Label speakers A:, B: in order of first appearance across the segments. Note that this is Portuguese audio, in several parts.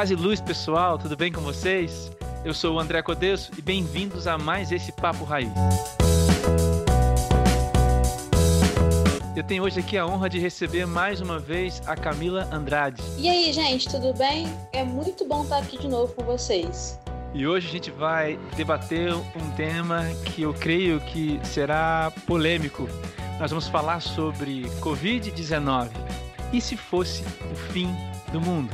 A: Paz e luz, pessoal, tudo bem com vocês? Eu sou o André Codesso e bem-vindos a mais esse Papo Raiz. Eu tenho hoje aqui a honra de receber mais uma vez a Camila Andrade.
B: E aí, gente, tudo bem? É muito bom estar aqui de novo com vocês.
A: E hoje a gente vai debater um tema que eu creio que será polêmico. Nós vamos falar sobre Covid-19. E se fosse o fim do mundo?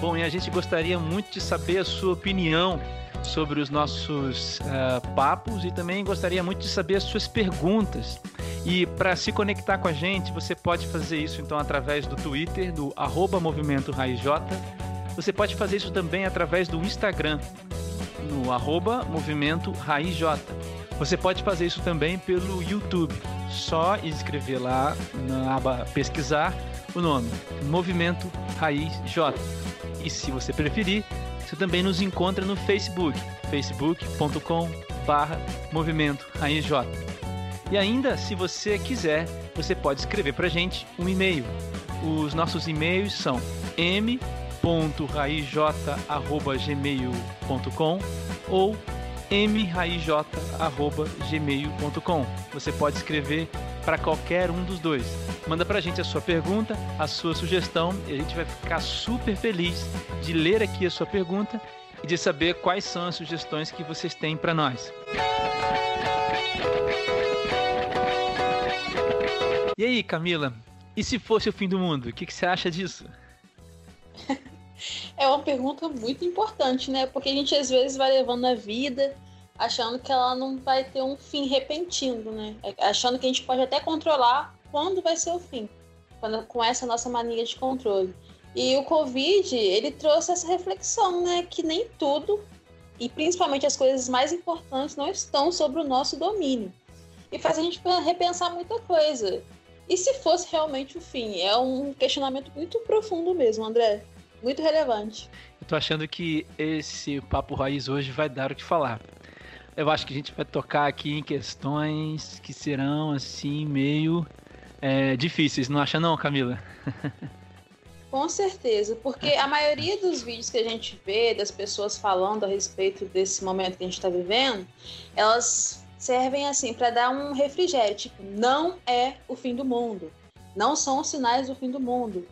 A: Bom, e a gente gostaria muito de saber a sua opinião sobre os nossos uh, papos e também gostaria muito de saber as suas perguntas. E para se conectar com a gente, você pode fazer isso então através do Twitter, do arroba Movimento Raiz J. Você pode fazer isso também através do Instagram, no arroba Movimento Raiz J. Você pode fazer isso também pelo YouTube. Só escrever lá na aba pesquisar o nome Movimento Raiz J. E se você preferir, você também nos encontra no Facebook, facebook.com Movimento Raiz J. E ainda, se você quiser, você pode escrever para gente um e-mail. Os nossos e-mails são m.raizj.gmail.com ou mraij.gmail.com. Você pode escrever para qualquer um dos dois. Manda para a gente a sua pergunta, a sua sugestão e a gente vai ficar super feliz de ler aqui a sua pergunta e de saber quais são as sugestões que vocês têm para nós. E aí, Camila? E se fosse o fim do mundo? O que, que você acha disso?
B: É uma pergunta muito importante, né? Porque a gente às vezes vai levando a vida achando que ela não vai ter um fim repentino, né? Achando que a gente pode até controlar quando vai ser o fim, quando, com essa nossa mania de controle. E o Covid, ele trouxe essa reflexão, né? Que nem tudo, e principalmente as coisas mais importantes, não estão sobre o nosso domínio. E faz a gente repensar muita coisa. E se fosse realmente o fim? É um questionamento muito profundo mesmo, André. Muito relevante.
A: Eu tô achando que esse papo raiz hoje vai dar o que falar. Eu acho que a gente vai tocar aqui em questões que serão assim meio é, difíceis, não acha não, Camila?
B: Com certeza, porque a maioria dos vídeos que a gente vê das pessoas falando a respeito desse momento que a gente está vivendo, elas servem assim para dar um refrigério, tipo, não é o fim do mundo, não são os sinais do fim do mundo.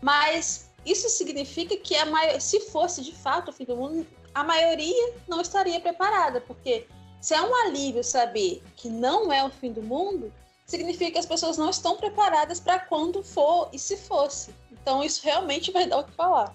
B: Mas isso significa que a se fosse de fato o fim do mundo, a maioria não estaria preparada, porque se é um alívio saber que não é o fim do mundo, significa que as pessoas não estão preparadas para quando for e se fosse. Então isso realmente vai dar o que falar.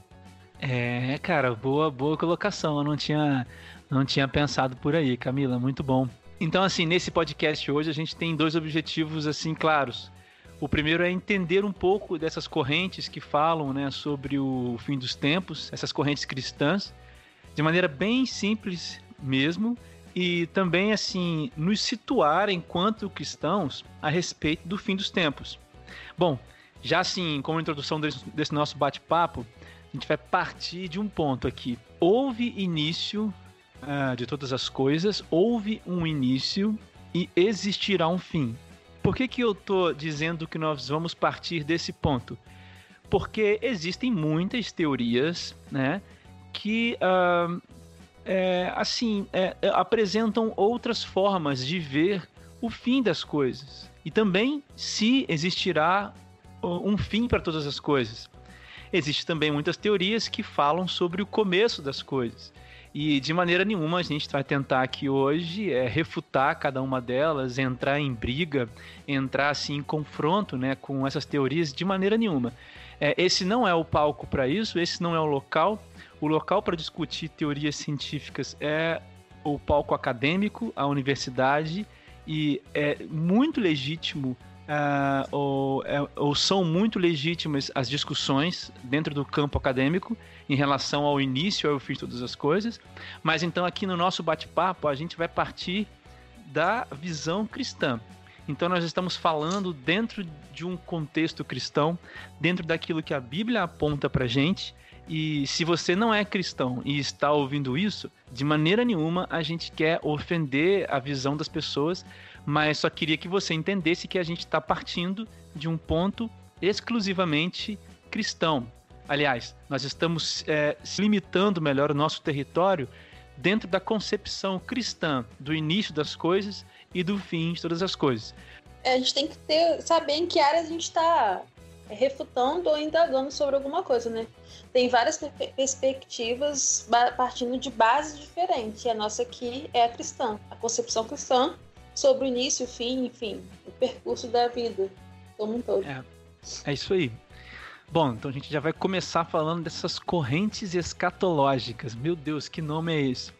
A: É, cara, boa, boa colocação. Eu não tinha, não tinha pensado por aí, Camila, muito bom. Então, assim, nesse podcast hoje a gente tem dois objetivos assim claros. O primeiro é entender um pouco dessas correntes que falam, né, sobre o fim dos tempos, essas correntes cristãs, de maneira bem simples mesmo e também assim nos situar enquanto cristãos a respeito do fim dos tempos. Bom, já assim, como introdução desse, desse nosso bate-papo, a gente vai partir de um ponto aqui. Houve início uh, de todas as coisas, houve um início e existirá um fim. Por que, que eu estou dizendo que nós vamos partir desse ponto? Porque existem muitas teorias, né, que uh, é, assim é, é, apresentam outras formas de ver o fim das coisas e também se existirá um fim para todas as coisas. Existem também muitas teorias que falam sobre o começo das coisas. E de maneira nenhuma a gente vai tentar aqui hoje é, refutar cada uma delas, entrar em briga, entrar assim em confronto né, com essas teorias de maneira nenhuma. É, esse não é o palco para isso, esse não é o local. O local para discutir teorias científicas é o palco acadêmico, a universidade, e é muito legítimo Uh, ou, é, ou, são muito legítimas as discussões dentro do campo acadêmico em relação ao início ao fim de todas as coisas, mas então aqui no nosso bate-papo a gente vai partir da visão cristã. Então nós estamos falando dentro de um contexto cristão, dentro daquilo que a Bíblia aponta para gente. E se você não é cristão e está ouvindo isso, de maneira nenhuma a gente quer ofender a visão das pessoas, mas só queria que você entendesse que a gente está partindo de um ponto exclusivamente cristão. Aliás, nós estamos é, limitando melhor o nosso território dentro da concepção cristã do início das coisas e do fim de todas as coisas.
B: É, a gente tem que ter, saber em que área a gente está refutando ou indagando sobre alguma coisa, né? Tem várias perspectivas partindo de bases diferentes. E a nossa aqui é a cristã, a concepção cristã sobre o início, o fim, enfim, o percurso da vida como um todo.
A: É, é isso aí. Bom, então a gente já vai começar falando dessas correntes escatológicas. Meu Deus, que nome é esse?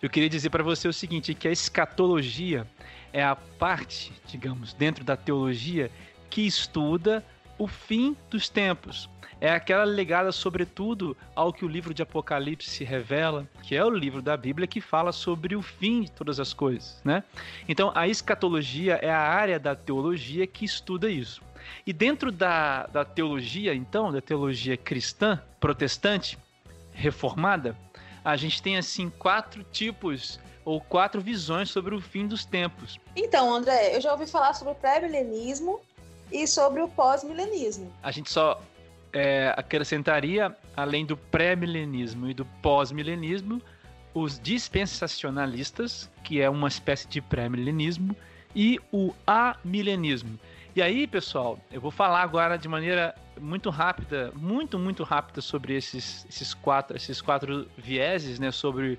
A: Eu queria dizer para você o seguinte, que a escatologia é a parte, digamos, dentro da teologia que estuda o fim dos tempos. É aquela ligada, sobretudo, ao que o livro de Apocalipse revela, que é o livro da Bíblia que fala sobre o fim de todas as coisas, né? Então, a escatologia é a área da teologia que estuda isso. E dentro da, da teologia, então, da teologia cristã, protestante, reformada, a gente tem, assim, quatro tipos ou quatro visões sobre o fim dos tempos.
B: Então, André, eu já ouvi falar sobre o pré-milenismo e sobre o pós-milenismo.
A: A gente só é, acrescentaria, além do pré-milenismo e do pós-milenismo, os dispensacionalistas, que é uma espécie de pré-milenismo, e o amilenismo. E aí, pessoal, eu vou falar agora de maneira muito rápida, muito, muito rápida sobre esses, esses, quatro, esses quatro vieses, né, sobre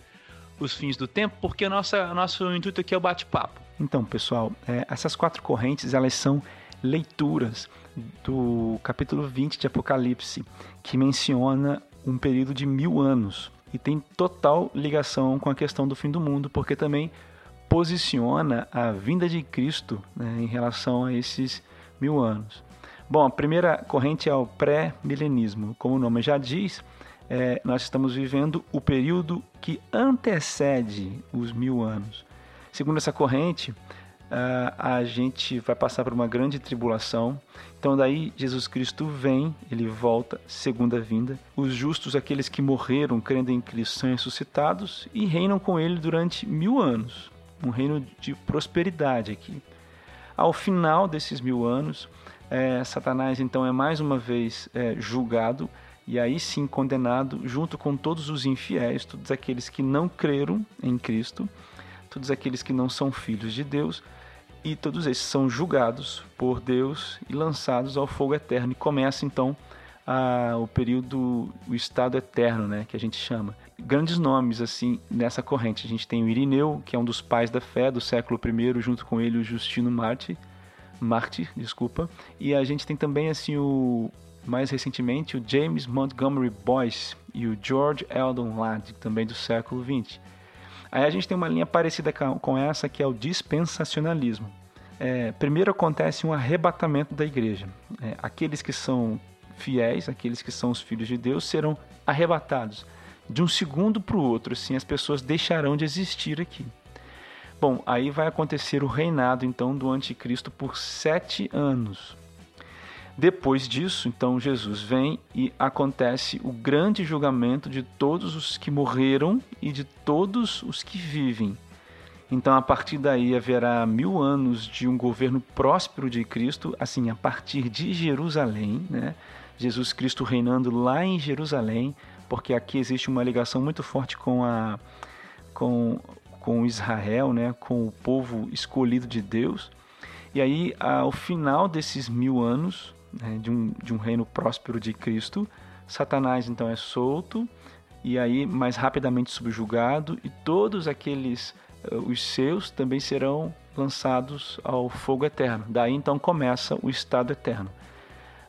A: os fins do tempo, porque o nosso, nosso intuito aqui é o bate-papo. Então, pessoal, é, essas quatro correntes, elas são leituras do capítulo 20 de Apocalipse, que menciona um período de mil anos e tem total ligação com a questão do fim do mundo, porque também posiciona a vinda de Cristo né, em relação a esses mil anos. Bom, a primeira corrente é o pré-milenismo. Como o nome já diz, é, nós estamos vivendo o período que antecede os mil anos. Segundo essa corrente, uh, a gente vai passar por uma grande tribulação. Então, daí Jesus Cristo vem, ele volta, segunda vinda. Os justos, aqueles que morreram crendo em Cristo, são ressuscitados e reinam com ele durante mil anos. Um reino de prosperidade aqui. Ao final desses mil anos, é, Satanás então é mais uma vez é, julgado e aí sim condenado junto com todos os infiéis, todos aqueles que não creram em Cristo, todos aqueles que não são filhos de Deus, e todos esses são julgados por Deus e lançados ao fogo eterno. E começa então a, o período, o estado eterno, né, que a gente chama. Grandes nomes assim nessa corrente. A gente tem o Irineu, que é um dos pais da fé do século I, junto com ele o Justino Marte, Marte, desculpa. E a gente tem também assim o mais recentemente o James Montgomery Boyce e o George Eldon Ladd, também do século XX. Aí a gente tem uma linha parecida com essa que é o dispensacionalismo. É, primeiro acontece um arrebatamento da igreja. É, aqueles que são fiéis, aqueles que são os filhos de Deus, serão arrebatados de um segundo para o outro. Assim, as pessoas deixarão de existir aqui. Bom, aí vai acontecer o reinado então do anticristo por sete anos. Depois disso, então, Jesus vem e acontece o grande julgamento de todos os que morreram e de todos os que vivem. Então, a partir daí, haverá mil anos de um governo próspero de Cristo, assim, a partir de Jerusalém, né? Jesus Cristo reinando lá em Jerusalém, porque aqui existe uma ligação muito forte com a com, com Israel, né? com o povo escolhido de Deus. E aí, ao final desses mil anos, né, de, um, de um reino próspero de Cristo. Satanás então é solto e aí mais rapidamente subjugado e todos aqueles uh, os seus também serão lançados ao fogo eterno. Daí então começa o estado eterno.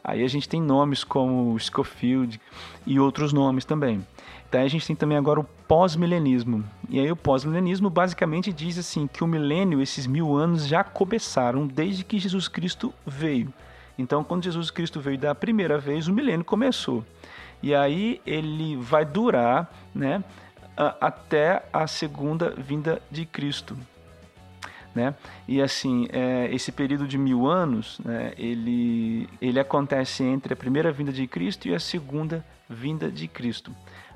A: Aí a gente tem nomes como Scofield e outros nomes também. Daí a gente tem também agora o pós-milenismo. E aí o pós-milenismo basicamente diz assim que o milênio, esses mil anos já começaram desde que Jesus Cristo veio. Então, quando Jesus Cristo veio da primeira vez, o milênio começou. E aí ele vai durar né, até a segunda vinda de Cristo. Né? E assim, é, esse período de mil anos, né, ele, ele acontece entre a primeira vinda de Cristo e a segunda vinda de Cristo.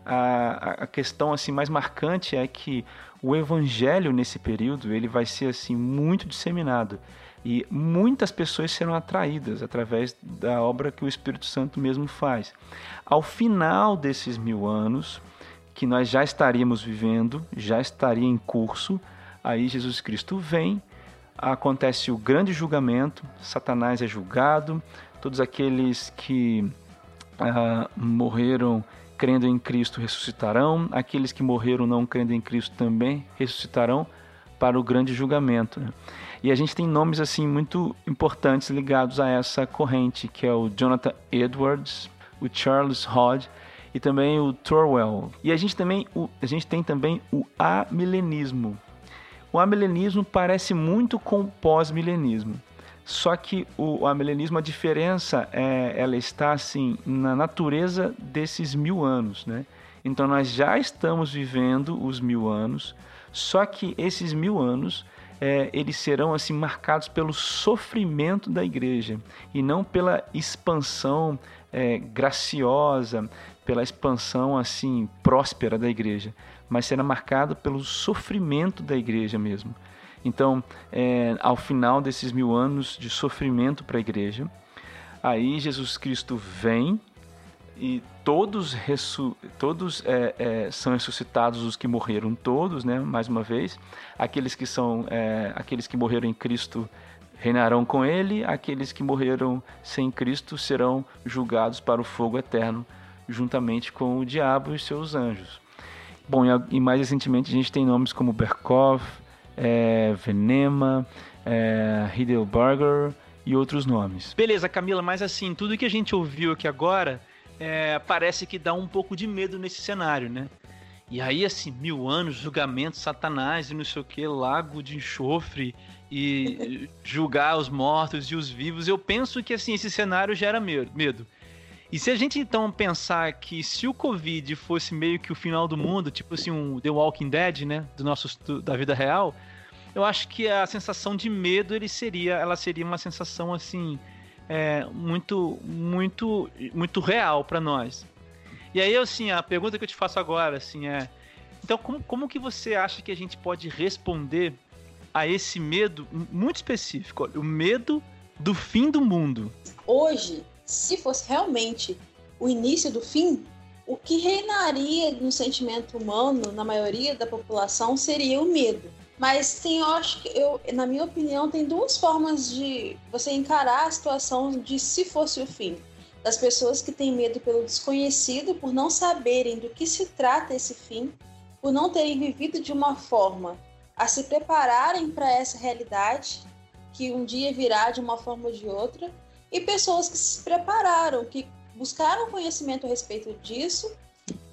A: A, a questão assim mais marcante é que o evangelho nesse período ele vai ser assim muito disseminado E muitas pessoas serão atraídas através da obra que o Espírito Santo mesmo faz. Ao final desses mil anos, que nós já estaríamos vivendo, já estaria em curso, aí Jesus Cristo vem, acontece o grande julgamento, Satanás é julgado, todos aqueles que ah, morreram crendo em Cristo ressuscitarão, aqueles que morreram não crendo em Cristo também ressuscitarão para o grande julgamento. Né? E a gente tem nomes assim muito importantes ligados a essa corrente, que é o Jonathan Edwards, o Charles Hodge e também o Thorwell. E a gente também o, a gente tem também o amilenismo. O amilenismo parece muito com o pós-milenismo. Só que o, amilenismo, a diferença é, ela está assim na natureza desses mil anos, né? Então nós já estamos vivendo os mil anos, só que esses mil anos é, eles serão assim marcados pelo sofrimento da igreja e não pela expansão é, graciosa, pela expansão assim próspera da igreja, mas será marcado pelo sofrimento da igreja mesmo. Então, é, ao final desses mil anos de sofrimento para a igreja, aí Jesus Cristo vem e todos, ressu todos é, é, são ressuscitados os que morreram todos, né? Mais uma vez, aqueles que são é, aqueles que morreram em Cristo reinarão com Ele, aqueles que morreram sem Cristo serão julgados para o fogo eterno, juntamente com o diabo e seus anjos. Bom, e mais recentemente a gente tem nomes como Berkov, é, Venema, é, Heidelberger e outros nomes. Beleza, Camila, mas assim, tudo que a gente ouviu aqui agora é, parece que dá um pouco de medo nesse cenário, né? E aí, assim, mil anos, julgamento, satanás e não sei o que, lago de enxofre e julgar os mortos e os vivos. Eu penso que, assim, esse cenário gera medo. E se a gente então pensar que se o Covid fosse meio que o final do mundo, tipo assim, um The Walking Dead, né, do nosso da vida real, eu acho que a sensação de medo ele seria, ela seria uma sensação assim, é, muito, muito, muito real para nós. E aí, assim, a pergunta que eu te faço agora, assim, é, então como, como que você acha que a gente pode responder a esse medo muito específico, o medo do fim do mundo?
B: Hoje, se fosse realmente o início do fim, o que reinaria no sentimento humano, na maioria da população, seria o medo. Mas tem, eu acho que eu, na minha opinião, tem duas formas de você encarar a situação de se fosse o fim. Das pessoas que têm medo pelo desconhecido, por não saberem do que se trata esse fim, por não terem vivido de uma forma a se prepararem para essa realidade que um dia virá de uma forma ou de outra, e pessoas que se prepararam, que buscaram conhecimento a respeito disso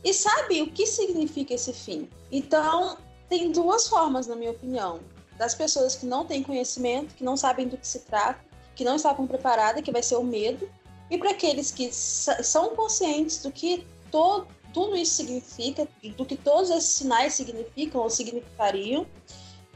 B: e sabem o que significa esse fim. Então, tem duas formas, na minha opinião. Das pessoas que não têm conhecimento, que não sabem do que se trata, que não estavam preparadas, que vai ser o medo, e para aqueles que são conscientes do que todo, tudo isso significa, do que todos esses sinais significam ou significariam,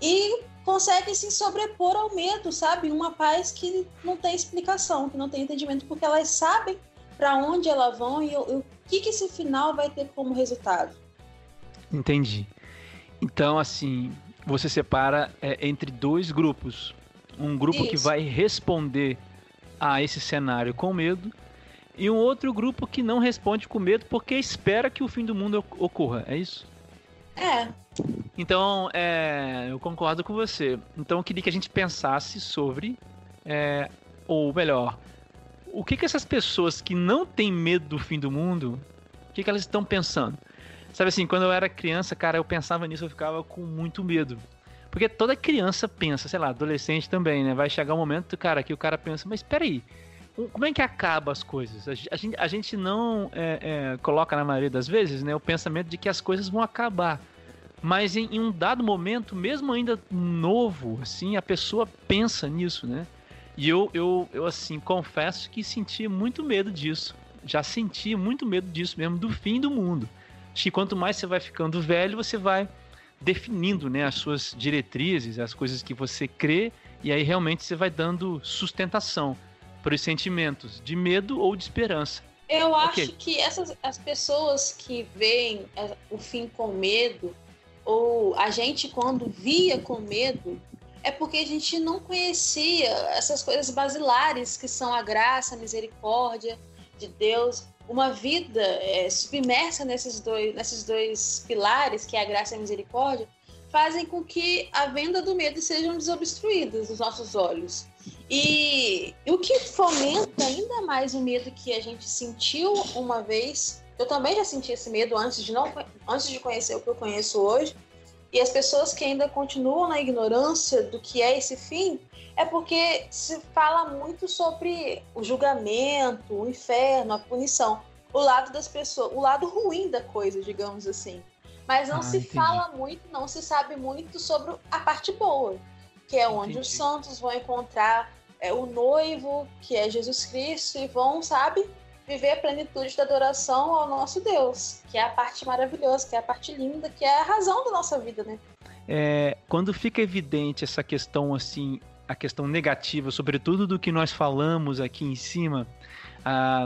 B: e conseguem se sobrepor ao medo, sabe? Uma paz que não tem explicação, que não tem entendimento, porque elas sabem para onde elas vão e, e o que, que esse final vai ter como resultado.
A: Entendi. Então, assim, você separa é, entre dois grupos. Um grupo Isso. que vai responder a esse cenário com medo e um outro grupo que não responde com medo porque espera que o fim do mundo ocorra. É isso?
B: É.
A: Então, é, eu concordo com você. Então, eu queria que a gente pensasse sobre, é, ou melhor, o que, que essas pessoas que não têm medo do fim do mundo, o que, que elas estão pensando? Sabe assim, quando eu era criança, cara, eu pensava nisso, eu ficava com muito medo. Porque toda criança pensa, sei lá, adolescente também, né? Vai chegar um momento, cara, que o cara pensa, mas peraí, como é que acaba as coisas? A gente, a gente não é, é, coloca na maioria das vezes, né, o pensamento de que as coisas vão acabar. Mas em, em, um dado momento, mesmo ainda novo, assim, a pessoa pensa nisso, né? E eu, eu, eu assim, confesso que senti muito medo disso. Já senti muito medo disso mesmo, do fim do mundo. Acho que quanto mais você vai ficando velho, você vai definindo né, as suas diretrizes, as coisas que você crê, e aí realmente você vai dando sustentação para os sentimentos de medo ou de esperança.
B: Eu okay. acho que essas as pessoas que veem é, o fim com medo, ou a gente quando via com medo, é porque a gente não conhecia essas coisas basilares que são a graça, a misericórdia de Deus, uma vida é, submersa nesses dois, nesses dois pilares, que é a graça e a misericórdia, fazem com que a venda do medo sejam desobstruídas dos nossos olhos. E o que fomenta ainda mais o medo que a gente sentiu uma vez, eu também já senti esse medo antes de não antes de conhecer o que eu conheço hoje, e as pessoas que ainda continuam na ignorância do que é esse fim, é porque se fala muito sobre o julgamento, o inferno, a punição, o lado das pessoas, o lado ruim da coisa, digamos assim. Mas não ah, se entendi. fala muito, não se sabe muito sobre a parte boa, que é onde entendi. os santos vão encontrar é, o noivo, que é Jesus Cristo, e vão, sabe, viver a plenitude da adoração ao nosso Deus, que é a parte maravilhosa, que é a parte linda, que é a razão da nossa vida, né?
A: É, quando fica evidente essa questão assim, a questão negativa, sobretudo do que nós falamos aqui em cima,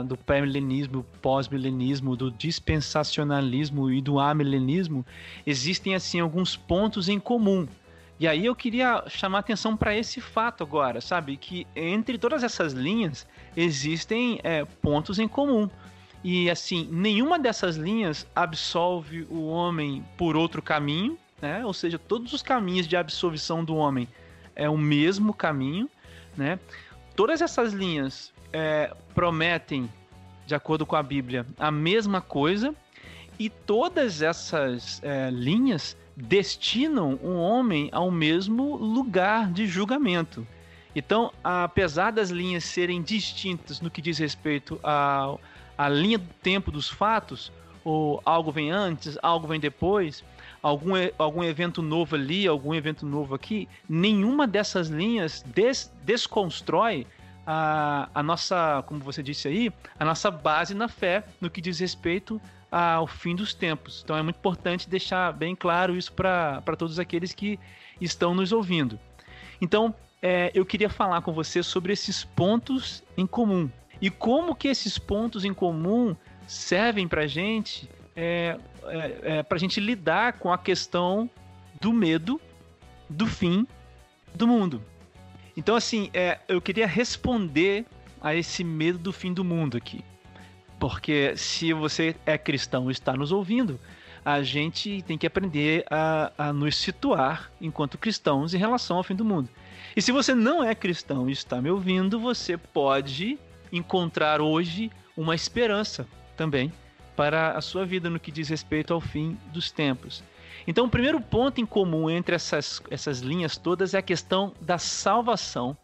A: do pré-milenismo, pós-milenismo, do dispensacionalismo e do amilenismo, existem assim alguns pontos em comum. E aí eu queria chamar atenção para esse fato agora, sabe? Que entre todas essas linhas existem é, pontos em comum. E assim, nenhuma dessas linhas absolve o homem por outro caminho, né? Ou seja, todos os caminhos de absolvição do homem é o mesmo caminho, né? Todas essas linhas é, prometem, de acordo com a Bíblia, a mesma coisa, e todas essas é, linhas destinam um homem ao mesmo lugar de julgamento. Então, apesar das linhas serem distintas no que diz respeito à, à linha do tempo dos fatos, ou algo vem antes, algo vem depois, algum, algum evento novo ali, algum evento novo aqui, nenhuma dessas linhas des, desconstrói a, a nossa, como você disse aí, a nossa base na fé no que diz respeito ao fim dos tempos. Então é muito importante deixar bem claro isso para todos aqueles que estão nos ouvindo. Então, é, eu queria falar com você sobre esses pontos em comum e como que esses pontos em comum servem para gente, é, é, é para gente lidar com a questão do medo do fim do mundo. Então, assim, é, eu queria responder a esse medo do fim do mundo aqui. Porque se você é cristão e está nos ouvindo, a gente tem que aprender a, a nos situar enquanto cristãos em relação ao fim do mundo. E se você não é cristão e está me ouvindo, você pode encontrar hoje uma esperança também para a sua vida no que diz respeito ao fim dos tempos. Então, o primeiro ponto em comum entre essas, essas linhas todas é a questão da salvação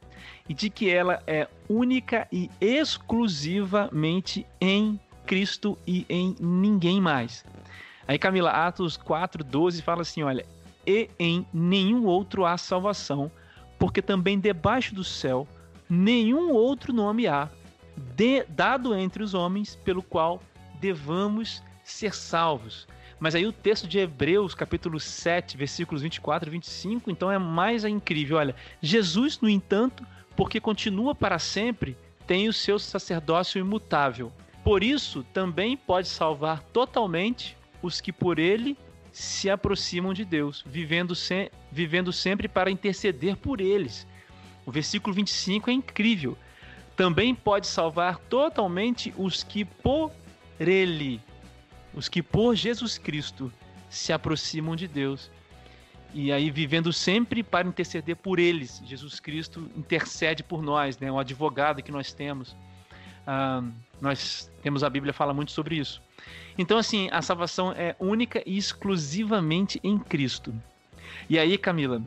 A: e de que ela é única e exclusivamente em Cristo e em ninguém mais. Aí Camila, Atos 4, 12 fala assim: olha, e em nenhum outro há salvação, porque também debaixo do céu nenhum outro nome há, de, dado entre os homens, pelo qual devamos ser salvos. Mas aí o texto de Hebreus, capítulo 7, versículos 24 e 25, então é mais incrível. Olha, Jesus, no entanto, porque continua para sempre, tem o seu sacerdócio imutável. Por isso, também pode salvar totalmente os que por ele se aproximam de Deus, vivendo, se, vivendo sempre para interceder por eles. O versículo 25 é incrível. Também pode salvar totalmente os que por ele, os que por Jesus Cristo se aproximam de Deus e aí vivendo sempre para interceder por eles. Jesus Cristo intercede por nós, né? O advogado que nós temos. Ah, nós temos a Bíblia fala muito sobre isso. Então assim, a salvação é única e exclusivamente em Cristo. E aí, Camila,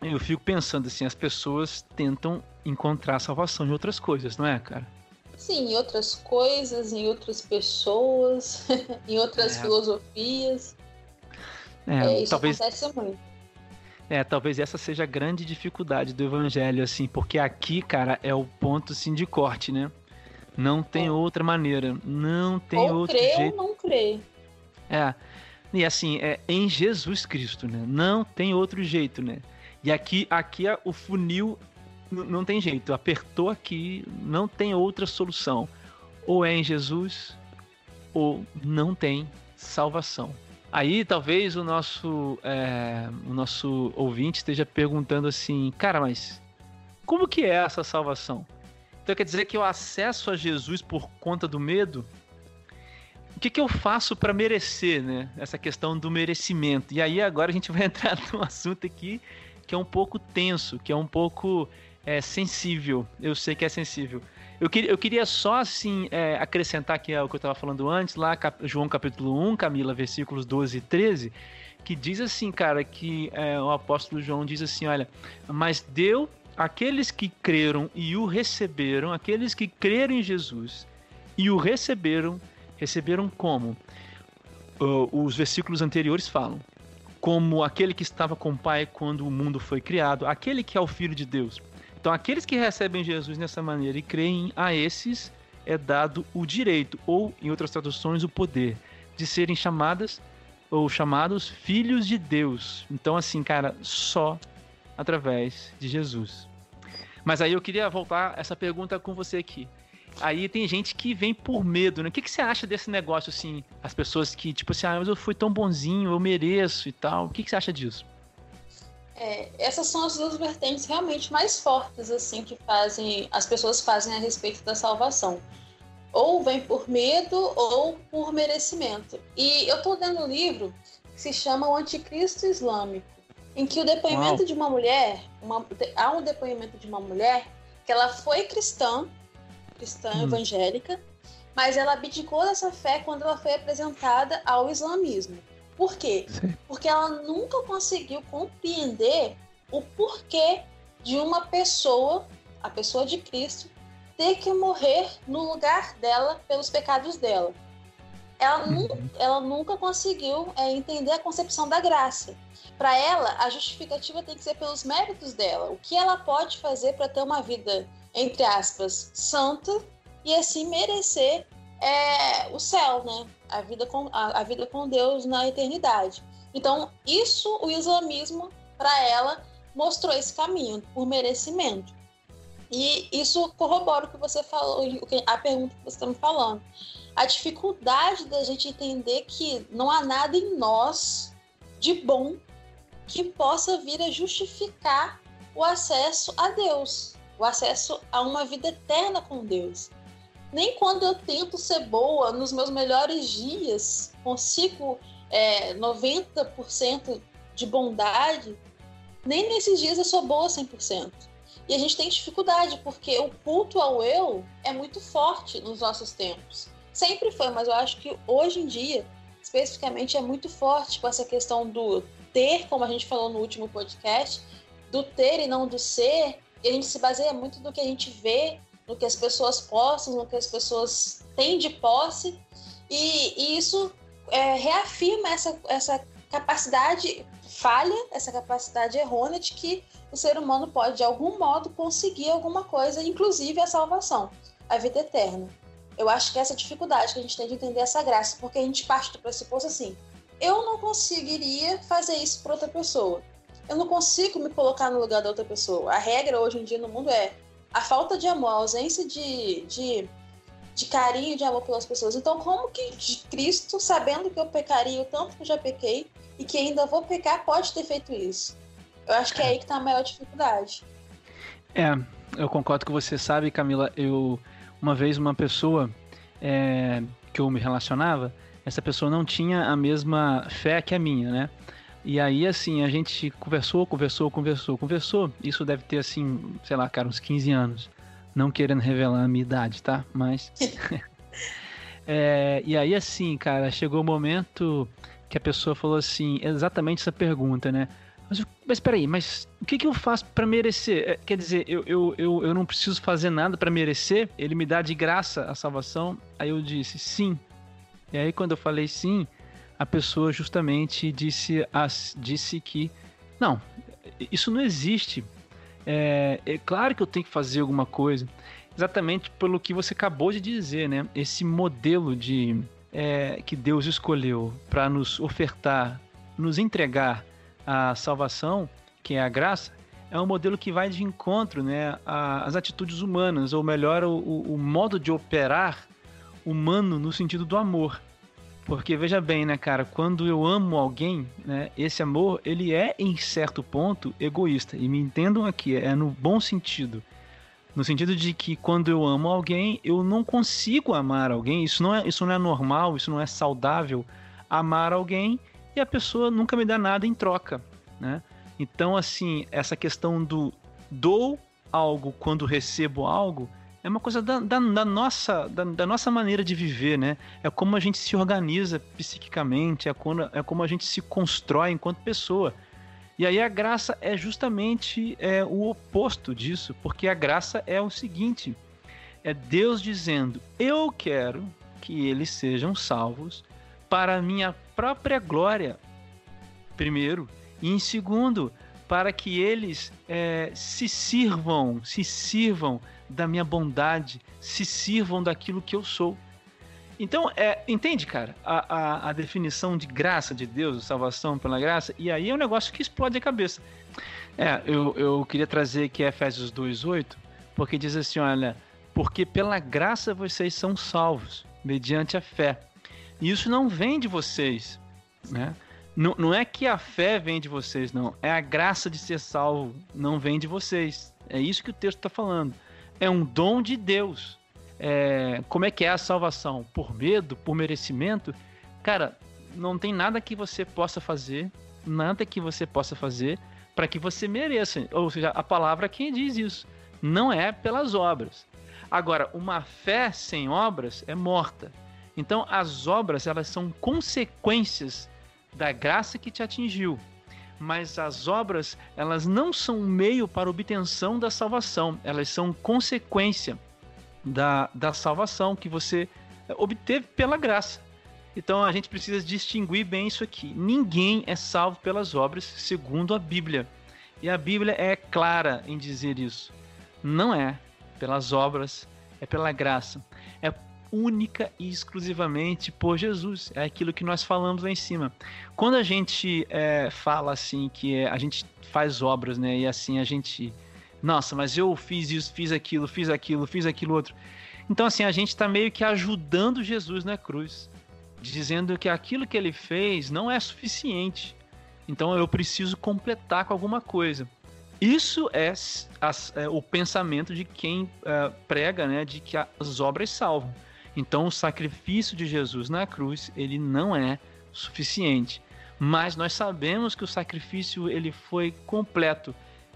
A: eu fico pensando assim, as pessoas tentam encontrar salvação em outras coisas, não é, cara?
B: Sim, em outras coisas, em outras pessoas, em outras é. filosofias. É, é, isso talvez... acontece muito.
A: É, talvez essa seja a grande dificuldade do evangelho, assim, porque aqui, cara, é o ponto, assim, de corte, né? Não tem é. outra maneira, não tem ou outro crê jeito.
B: ou não crê.
A: É, e assim, é em Jesus Cristo, né? Não tem outro jeito, né? E aqui, aqui o funil não tem jeito, apertou aqui, não tem outra solução. Ou é em Jesus, ou não tem salvação. Aí talvez o nosso, é, o nosso ouvinte esteja perguntando assim, cara, mas como que é essa salvação? Então quer dizer que eu acesso a Jesus por conta do medo? O que, que eu faço para merecer, né? Essa questão do merecimento. E aí agora a gente vai entrar num assunto aqui que é um pouco tenso, que é um pouco é, sensível. Eu sei que é sensível. Eu, queria, eu queria só, assim, é, acrescentar aqui o que eu estava falando antes, lá, cap, João capítulo 1, Camila, versículos 12 e 13, que diz assim, cara, que é, o apóstolo João diz assim, olha, mas deu aqueles que creram e o receberam, aqueles que creram em Jesus e o receberam, receberam como? Os versículos anteriores falam, como aquele que estava com o Pai quando o mundo foi criado, aquele que é o Filho de Deus. Então, aqueles que recebem Jesus dessa maneira e creem a esses é dado o direito, ou, em outras traduções, o poder, de serem chamadas ou chamados filhos de Deus. Então, assim, cara, só através de Jesus. Mas aí eu queria voltar essa pergunta com você aqui. Aí tem gente que vem por medo, né? O que, que você acha desse negócio, assim? As pessoas que, tipo assim, ah, mas eu fui tão bonzinho, eu mereço e tal. O que, que você acha disso?
B: É, essas são as duas vertentes realmente mais fortes assim que fazem as pessoas fazem a respeito da salvação. Ou vem por medo ou por merecimento. E eu estou lendo um livro que se chama O Anticristo Islâmico, em que o depoimento Uau. de uma mulher, uma, há um depoimento de uma mulher que ela foi cristã, cristã hum. evangélica, mas ela abdicou dessa fé quando ela foi apresentada ao islamismo. Por quê? Sim. Porque ela nunca conseguiu compreender o porquê de uma pessoa, a pessoa de Cristo, ter que morrer no lugar dela pelos pecados dela. Ela, uhum. nu ela nunca conseguiu é, entender a concepção da graça. Para ela, a justificativa tem que ser pelos méritos dela. O que ela pode fazer para ter uma vida, entre aspas, santa e assim merecer é, o céu, né? A vida, com, a, a vida com Deus na eternidade. Então, isso, o islamismo, para ela, mostrou esse caminho, por merecimento. E isso corrobora o que você falou, a pergunta que você está me falando. A dificuldade da gente entender que não há nada em nós de bom que possa vir a justificar o acesso a Deus, o acesso a uma vida eterna com Deus nem quando eu tento ser boa nos meus melhores dias, consigo é, 90% de bondade, nem nesses dias eu sou boa 100%. E a gente tem dificuldade, porque o culto ao eu é muito forte nos nossos tempos. Sempre foi, mas eu acho que hoje em dia, especificamente, é muito forte com essa questão do ter, como a gente falou no último podcast, do ter e não do ser. E a gente se baseia muito no que a gente vê no que as pessoas postam, no que as pessoas têm de posse, e, e isso é, reafirma essa, essa capacidade falha, essa capacidade errônea de que o ser humano pode, de algum modo, conseguir alguma coisa, inclusive a salvação, a vida eterna. Eu acho que essa dificuldade que a gente tem de entender essa graça, porque a gente parte do pressuposto assim: eu não conseguiria fazer isso para outra pessoa. Eu não consigo me colocar no lugar da outra pessoa. A regra hoje em dia no mundo é a falta de amor, a ausência de, de, de carinho, de amor pelas pessoas. Então, como que Cristo, sabendo que eu pecaria o tanto que eu já pequei e que ainda vou pecar, pode ter feito isso? Eu acho que é aí que está a maior dificuldade.
A: É, eu concordo com você. Sabe, Camila, eu uma vez uma pessoa é, que eu me relacionava, essa pessoa não tinha a mesma fé que a minha, né? E aí, assim, a gente conversou, conversou, conversou, conversou. Isso deve ter, assim, sei lá, cara, uns 15 anos. Não querendo revelar a minha idade, tá? Mas. é, e aí, assim, cara, chegou o momento que a pessoa falou assim, exatamente essa pergunta, né? Mas, mas peraí, mas o que, que eu faço para merecer? É, quer dizer, eu, eu, eu, eu não preciso fazer nada para merecer? Ele me dá de graça a salvação? Aí eu disse, sim. E aí, quando eu falei sim, a pessoa justamente disse, as, disse que não, isso não existe. É, é, claro que eu tenho que fazer alguma coisa, exatamente pelo que você acabou de dizer, né? Esse modelo de é, que Deus escolheu para nos ofertar, nos entregar a salvação, que é a graça, é um modelo que vai de encontro, né, às atitudes humanas, ou melhor, o, o modo de operar humano no sentido do amor. Porque veja bem, né, cara, quando eu amo alguém, né, esse amor, ele é em certo ponto egoísta. E me entendam aqui, é no bom sentido. No sentido de que quando eu amo alguém, eu não consigo amar alguém. Isso não é, isso não é normal, isso não é saudável. Amar alguém e a pessoa nunca me dá nada em troca, né? Então, assim, essa questão do dou algo quando recebo algo é uma coisa da, da, da nossa, da, da, nossa maneira de viver, né? É como a gente se organiza psiquicamente, é como, é como a gente se constrói enquanto pessoa. E aí a graça é justamente é, o oposto disso, porque a graça é o seguinte: é Deus dizendo, eu quero que eles sejam salvos para a minha própria glória, primeiro, e em segundo, para que eles é, se sirvam, se sirvam da minha bondade, se sirvam daquilo que eu sou. Então, é, entende, cara, a, a, a, definição de graça de Deus, salvação pela graça, e aí é um negócio que explode a cabeça. É, eu, eu queria trazer aqui Efésios 2,8, porque diz assim: olha, porque pela graça vocês são salvos, mediante a fé. E isso não vem de vocês, né? Não, não é que a fé vem de vocês, não. É a graça de ser salvo, não vem de vocês. É isso que o texto está falando. É um dom de Deus. É, como é que é a salvação? Por medo? Por merecimento? Cara, não tem nada que você possa fazer, nada que você possa fazer para que você mereça. Ou seja, a palavra quem diz isso. Não é pelas obras. Agora, uma fé sem obras é morta. Então, as obras elas são consequências da graça que te atingiu. Mas as obras, elas não são meio para obtenção da salvação, elas são consequência da, da salvação que você obteve pela graça. Então a gente precisa distinguir bem isso aqui. Ninguém é salvo pelas obras, segundo a Bíblia. E a Bíblia é clara em dizer isso. Não é pelas obras, é pela graça. É única e exclusivamente por Jesus. É aquilo que nós falamos lá em cima. Quando a gente é, fala assim que é, a gente faz obras, né? E assim a gente, nossa, mas eu fiz isso, fiz aquilo, fiz aquilo, fiz aquilo outro. Então assim a gente está meio que ajudando Jesus na cruz, dizendo que aquilo que ele fez não é suficiente. Então eu preciso completar com alguma coisa. Isso é, é, o pensamento de quem é, prega, né, de que as obras salvam. Então, o sacrifício de Jesus na cruz, ele não é suficiente. Mas nós sabemos que o sacrifício ele foi completo.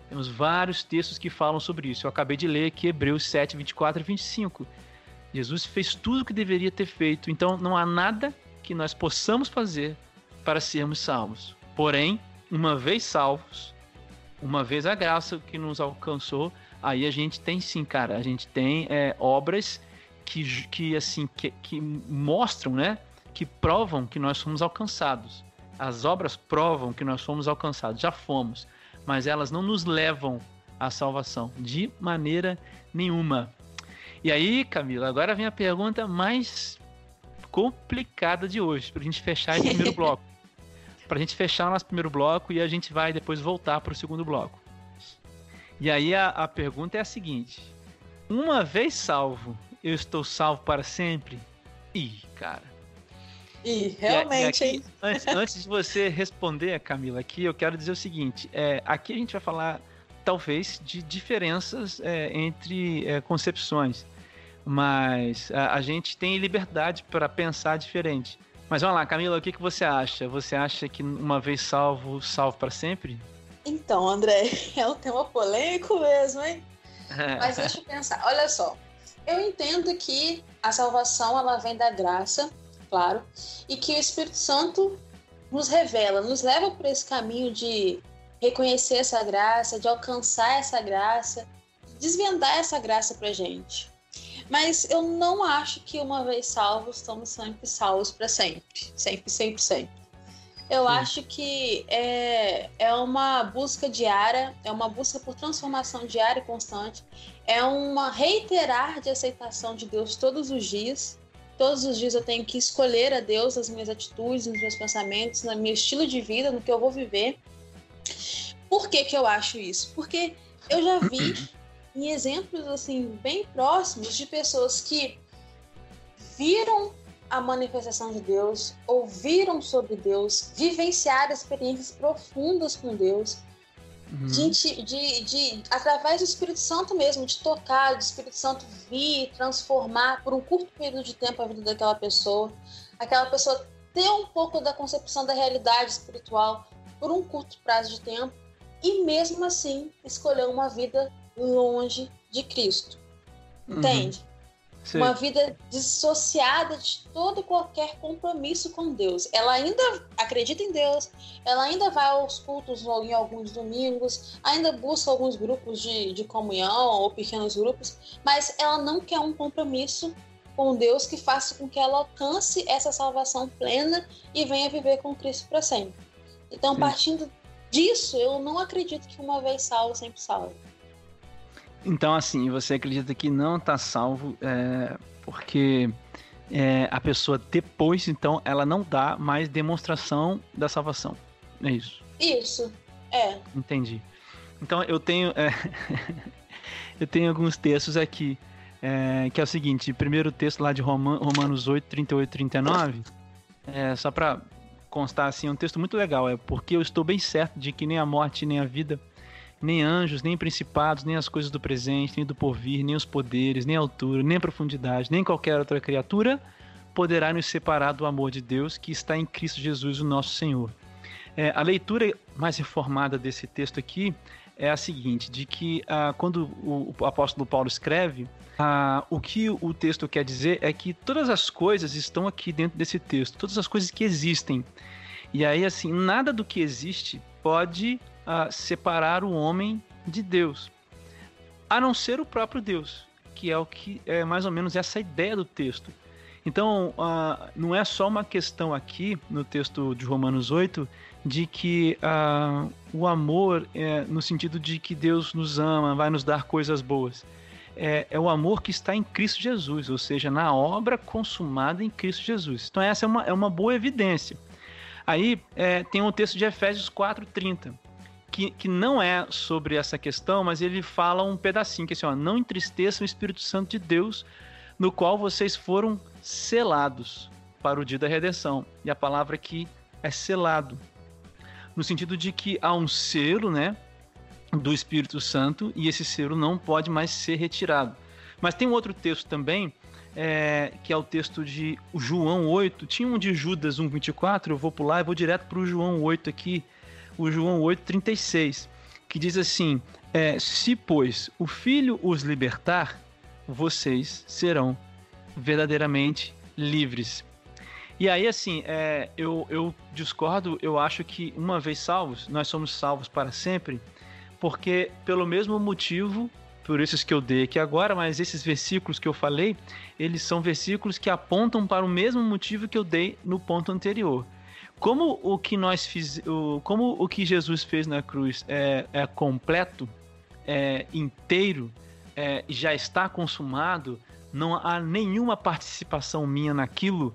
A: Temos vários textos que falam sobre isso. Eu acabei de ler aqui Hebreus 7, 24 e 25. Jesus fez tudo o que deveria ter feito, então não há nada que nós possamos fazer para sermos salvos. Porém, uma vez salvos, uma vez a graça que nos alcançou, aí a gente tem sim, cara, a gente tem é, obras que, que assim que, que mostram, né, que provam que nós fomos alcançados. As obras provam que nós fomos alcançados, já fomos, mas elas não nos levam à salvação de maneira nenhuma. E aí, Camila, agora vem a pergunta mais complicada de hoje, para a gente fechar esse primeiro bloco. Para a gente fechar o nosso primeiro bloco e a gente vai depois voltar para o segundo bloco. E aí a, a pergunta é a seguinte: uma vez salvo, eu estou salvo para sempre? Ih, cara.
B: Ih, realmente,
A: e, e aqui, antes, antes, de você responder, Camila, aqui eu quero dizer o seguinte: é, aqui a gente vai falar, talvez, de diferenças é, entre é, concepções, mas a, a, gente tem liberdade para pensar diferente. Mas vamos lá, Camila, o que, que você acha? Você acha que uma vez salvo, salvo para sempre?
B: Então, André, é um tema polêmico mesmo, hein? Mas deixa eu pensar. Olha só, eu entendo que a salvação ela vem da graça, claro, e que o Espírito Santo nos revela, nos leva por esse caminho de reconhecer essa graça, de alcançar essa graça, desvendar essa graça pra gente. Mas eu não acho que uma vez salvos, estamos sempre salvos para sempre. Sempre, sempre, sempre. Eu Sim. acho que é, é uma busca diária, é uma busca por transformação diária e constante, é uma reiterar de aceitação de Deus todos os dias. Todos os dias eu tenho que escolher a Deus nas minhas atitudes, nos meus pensamentos, no meu estilo de vida, no que eu vou viver. Por que, que eu acho isso? Porque eu já vi em exemplos assim bem próximos de pessoas que viram a manifestação de Deus, ouviram sobre Deus, vivenciaram experiências profundas com Deus, uhum. de, de, de, através do Espírito Santo mesmo, de tocar, do Espírito Santo vir, transformar por um curto período de tempo a vida daquela pessoa, aquela pessoa ter um pouco da concepção da realidade espiritual por um curto prazo de tempo e mesmo assim escolher uma vida longe de Cristo. Uhum. Entende? Uhum. Sim. Uma vida dissociada de todo e qualquer compromisso com Deus. Ela ainda acredita em Deus, ela ainda vai aos cultos em alguns domingos, ainda busca alguns grupos de, de comunhão ou pequenos grupos, mas ela não quer um compromisso com Deus que faça com que ela alcance essa salvação plena e venha viver com Cristo para sempre. Então, Sim. partindo disso, eu não acredito que uma vez salvo, sempre salvo.
A: Então, assim, você acredita que não está salvo é, porque é, a pessoa depois, então, ela não dá mais demonstração da salvação. É isso?
B: Isso, é.
A: Entendi. Então, eu tenho, é, eu tenho alguns textos aqui, é, que é o seguinte, primeiro texto lá de Romanos 8, 38 e 39, é, só para constar assim, é um texto muito legal, é porque eu estou bem certo de que nem a morte nem a vida nem anjos, nem principados, nem as coisas do presente, nem do porvir, nem os poderes, nem a altura, nem a profundidade, nem qualquer outra criatura poderá nos separar do amor de Deus que está em Cristo Jesus, o nosso Senhor. É, a leitura mais reformada desse texto aqui é a seguinte: de que ah, quando o, o, apóstolo Paulo escreve, ah, o que o texto quer dizer é que todas as coisas estão aqui dentro desse texto, todas as coisas que existem. E aí, assim, nada do que existe pode separar o homem de Deus, a não ser o próprio Deus, que é o que é mais ou menos essa ideia do texto. Então, uh, não é só uma questão aqui no texto de Romanos 8 de que uh, o amor é no sentido de que Deus nos ama, vai nos dar coisas boas. É, é, o amor que está em Cristo Jesus, ou seja, na obra consumada em Cristo Jesus. Então, essa é uma, é uma boa evidência. Aí é, tem um texto de Efésios 4,30, que, que não é sobre essa questão, mas ele fala um pedacinho, que é assim, ó, não entristeçam o Espírito Santo de Deus, no qual vocês foram selados para o dia da redenção. E a palavra aqui é selado, no sentido de que há um selo, né, do Espírito Santo e esse selo não pode mais ser retirado. Mas tem um outro texto também, é, que é o texto de João 8. Tinha um de Judas 1,24, eu vou pular e vou direto para o João 8 aqui, o João 8,36, que diz assim: é, Se, pois, o Filho os libertar, vocês serão verdadeiramente livres. E aí, assim, é, eu, eu discordo, eu acho que uma vez salvos, nós somos salvos para sempre, porque pelo mesmo motivo, por esses que eu dei aqui agora, mas esses versículos que eu falei, eles são versículos que apontam para o mesmo motivo que eu dei no ponto anterior como o que nós fiz, o, como o que Jesus fez na cruz é, é completo, é inteiro, é, já está consumado, não há nenhuma participação minha naquilo,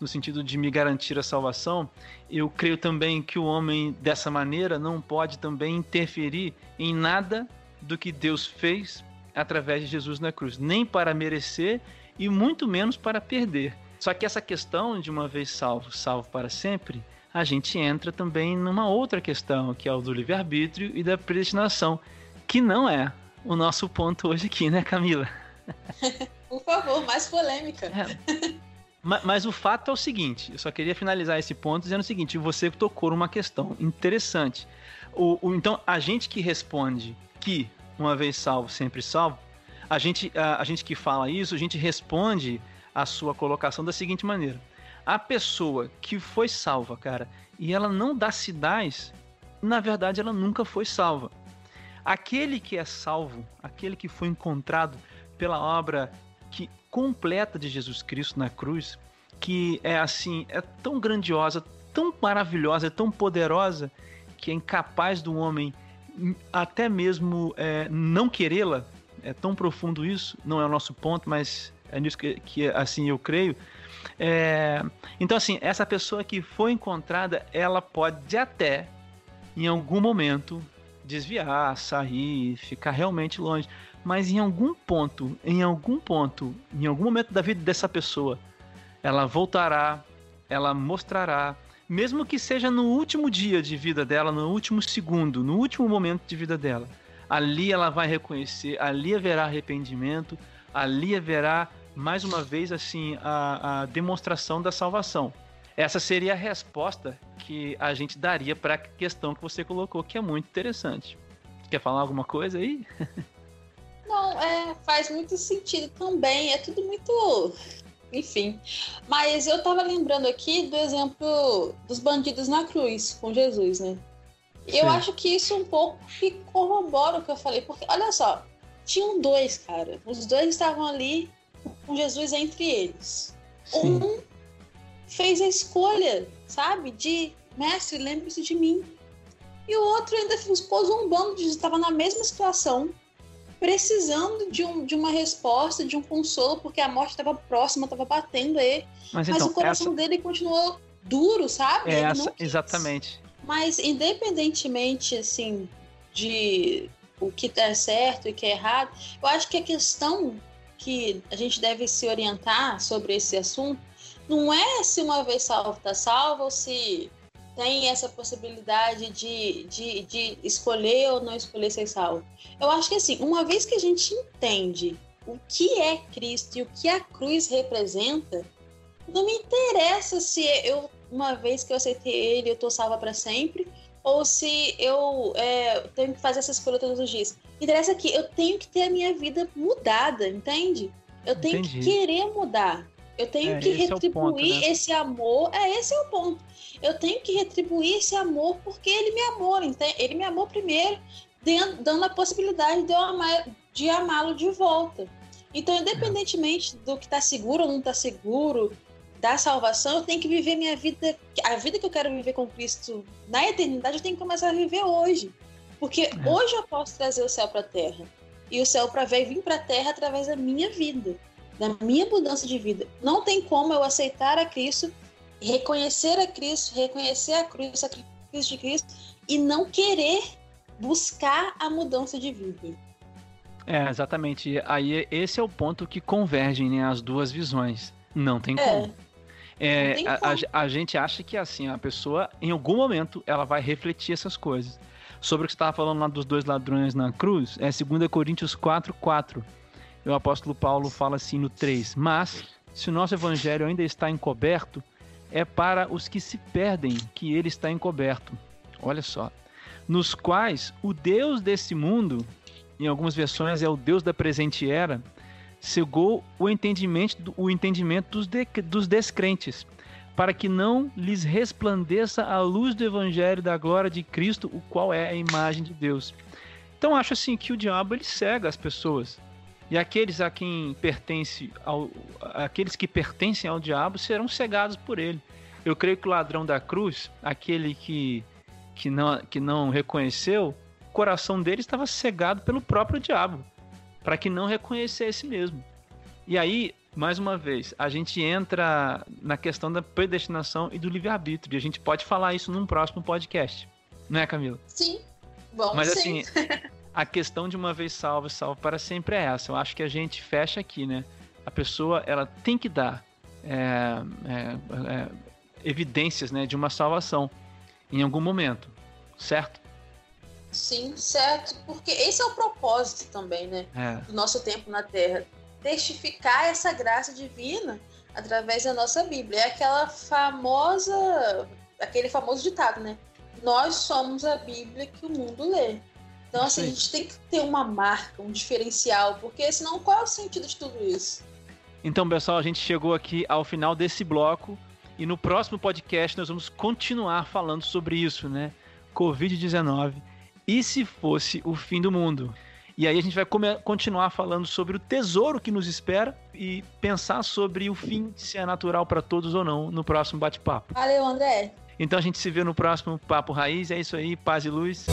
A: no sentido de me garantir a salvação, eu creio também que o homem dessa maneira não pode também interferir em nada do que Deus fez através de Jesus na cruz, nem para merecer e muito menos para perder. Só que essa questão de uma vez salvo, salvo para sempre, a gente entra também numa outra questão, que é o do livre-arbítrio e da predestinação, que não é o nosso ponto hoje aqui, né, Camila?
B: Por favor, mais polêmica. É.
A: Mas, mas, o fato é o seguinte, eu só queria finalizar esse ponto dizendo o seguinte, você tocou numa questão interessante. O, o, então, a gente que responde que uma vez salvo, sempre salvo, a gente, a, a gente que fala isso, a gente responde a sua colocação da seguinte maneira. A pessoa que foi salva, cara, e ela não dá sinais, na verdade ela nunca foi salva. Aquele que é salvo, aquele que foi encontrado pela obra que completa de Jesus Cristo na cruz, que é assim, é tão grandiosa, tão maravilhosa, é tão poderosa, que é incapaz do homem até mesmo é, não querê-la. É tão profundo isso, não é o nosso ponto, mas é nisso que, que assim eu creio. É, então, assim, essa pessoa que foi encontrada, ela pode até, em algum momento, desviar, sair, ficar realmente longe. Mas em algum ponto, em algum ponto, em algum momento da vida dessa pessoa, ela voltará, ela mostrará, mesmo que seja no último dia de vida dela, no último segundo, no último momento de vida dela. Ali ela vai reconhecer, ali haverá arrependimento, ali haverá mais uma vez assim a, a demonstração da salvação. Essa seria a resposta que a gente daria para a questão que você colocou, que é muito interessante. Quer falar alguma coisa aí?
B: Não, é, faz muito sentido também. É tudo muito. Enfim. Mas eu tava lembrando aqui do exemplo dos bandidos na cruz com Jesus, né? Sim. Eu acho que isso um pouco que corrobora o que eu falei, porque olha só, tinham dois, cara. Os dois estavam ali com Jesus entre eles. Sim. Um fez a escolha, sabe, de mestre, lembre-se de mim. E o outro ainda ficou zombando, estava na mesma situação, precisando de, um, de uma resposta, de um consolo, porque a morte estava próxima, estava batendo ele. Mas, então, mas o coração essa... dele continuou duro, sabe?
A: É essa, exatamente.
B: Mas independentemente, assim, de o que é certo e o que é errado, eu acho que a questão que a gente deve se orientar sobre esse assunto não é se uma vez salvo está salvo ou se tem essa possibilidade de, de, de escolher ou não escolher ser salvo. Eu acho que assim, uma vez que a gente entende o que é Cristo e o que a cruz representa, não me interessa se eu, uma vez que eu aceitei ele, eu tô salva para sempre, ou se eu é, tenho que fazer essa escolha todos os dias. Interessa que eu tenho que ter a minha vida mudada, entende? Eu tenho Entendi. que querer mudar. Eu tenho é, que retribuir é ponto, né? esse amor. É, esse é o ponto eu tenho que retribuir esse amor porque ele me amou, entende? ele me amou primeiro, dando a possibilidade de eu amar, de amá-lo de volta. Então, independentemente do que está seguro ou não está seguro, da salvação, eu tenho que viver minha vida, a vida que eu quero viver com Cristo na eternidade, eu tenho que começar a viver hoje. Porque é. hoje eu posso trazer o céu para a terra. E o céu para ver vir para a terra através da minha vida, da minha mudança de vida. Não tem como eu aceitar a Cristo reconhecer a Cristo, reconhecer a cruz, o sacrifício de Cristo e não querer buscar a mudança de vida.
A: É, exatamente. Aí esse é o ponto que convergem né, as duas visões. Não tem é. como. É, a. A, a, gente acha que assim, a pessoa, em algum momento, ela vai refletir essas coisas. Sobre o que você estava falando lá dos dois ladrões na cruz, é 2 Coríntios 4, 4. O apóstolo Paulo fala assim no 3. Mas, se o nosso evangelho ainda está encoberto, é para os que se perdem que ele está encoberto. Olha só. Nos quais o Deus desse mundo, em algumas versões é o Deus da presente era, cegou o entendimento, o entendimento dos, de, dos descrentes, para que não lhes resplandeça a luz do evangelho da glória de Cristo, o qual é a imagem de Deus. Então acho assim que o diabo ele cega as pessoas. E aqueles a quem pertence ao, aqueles que pertencem ao diabo serão cegados por ele. Eu creio que o ladrão da cruz, aquele que, que, não, que não reconheceu, o coração dele estava cegado pelo próprio diabo, para que não reconhecesse mesmo. E aí, mais uma vez, a gente entra na questão da predestinação e do livre-arbítrio. E a gente pode falar isso num próximo podcast. Não é, Camila?
B: Sim. Bom,
A: Mas
B: sim.
A: assim, a questão de uma vez salvo, salvo para sempre é essa. Eu acho que a gente fecha aqui, né? A pessoa ela tem que dar é, é, é, evidências né, de uma salvação em algum momento, certo?
B: Sim, certo. Porque esse é o propósito também, né? É. Do nosso tempo na Terra. Testificar essa graça divina através da nossa Bíblia. É aquela famosa. aquele famoso ditado, né? Nós somos a Bíblia que o mundo lê. Então, assim, a gente tem que ter uma marca, um diferencial, porque senão qual é o sentido de tudo isso?
A: Então, pessoal, a gente chegou aqui ao final desse bloco e no próximo podcast nós vamos continuar falando sobre isso, né? Covid-19 e se fosse o fim do mundo. E aí a gente vai continuar falando sobre o tesouro que nos espera e pensar sobre o fim, se é natural para todos ou não, no próximo bate-papo.
B: Valeu, André.
A: Então a gente se vê no próximo Papo Raiz. É isso aí, paz e luz.